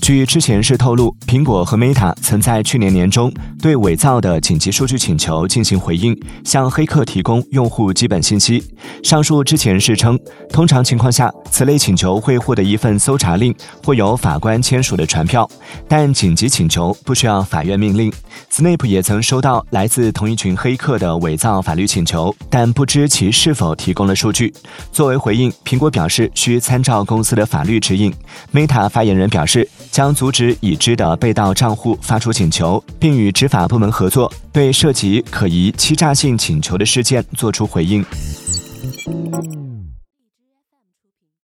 据知情人士透露，苹果和 Meta 曾在去年年中对伪造的紧急数据请求进行回应，向黑客提供用户基本信息。上述知情人士称，通常情况下，此类请求会获得一份搜查令或由法官签署的传票，但紧急请求不需要法院命令。Snape 也曾收到来自同一群黑客的伪造法律请求，但不知其是否提供了数据。作为回应，苹果表示需参照公司的法律指引。Meta 发言人表示。将阻止已知的被盗账户发出请求，并与执法部门合作，对涉及可疑欺诈性请求的事件作出回应。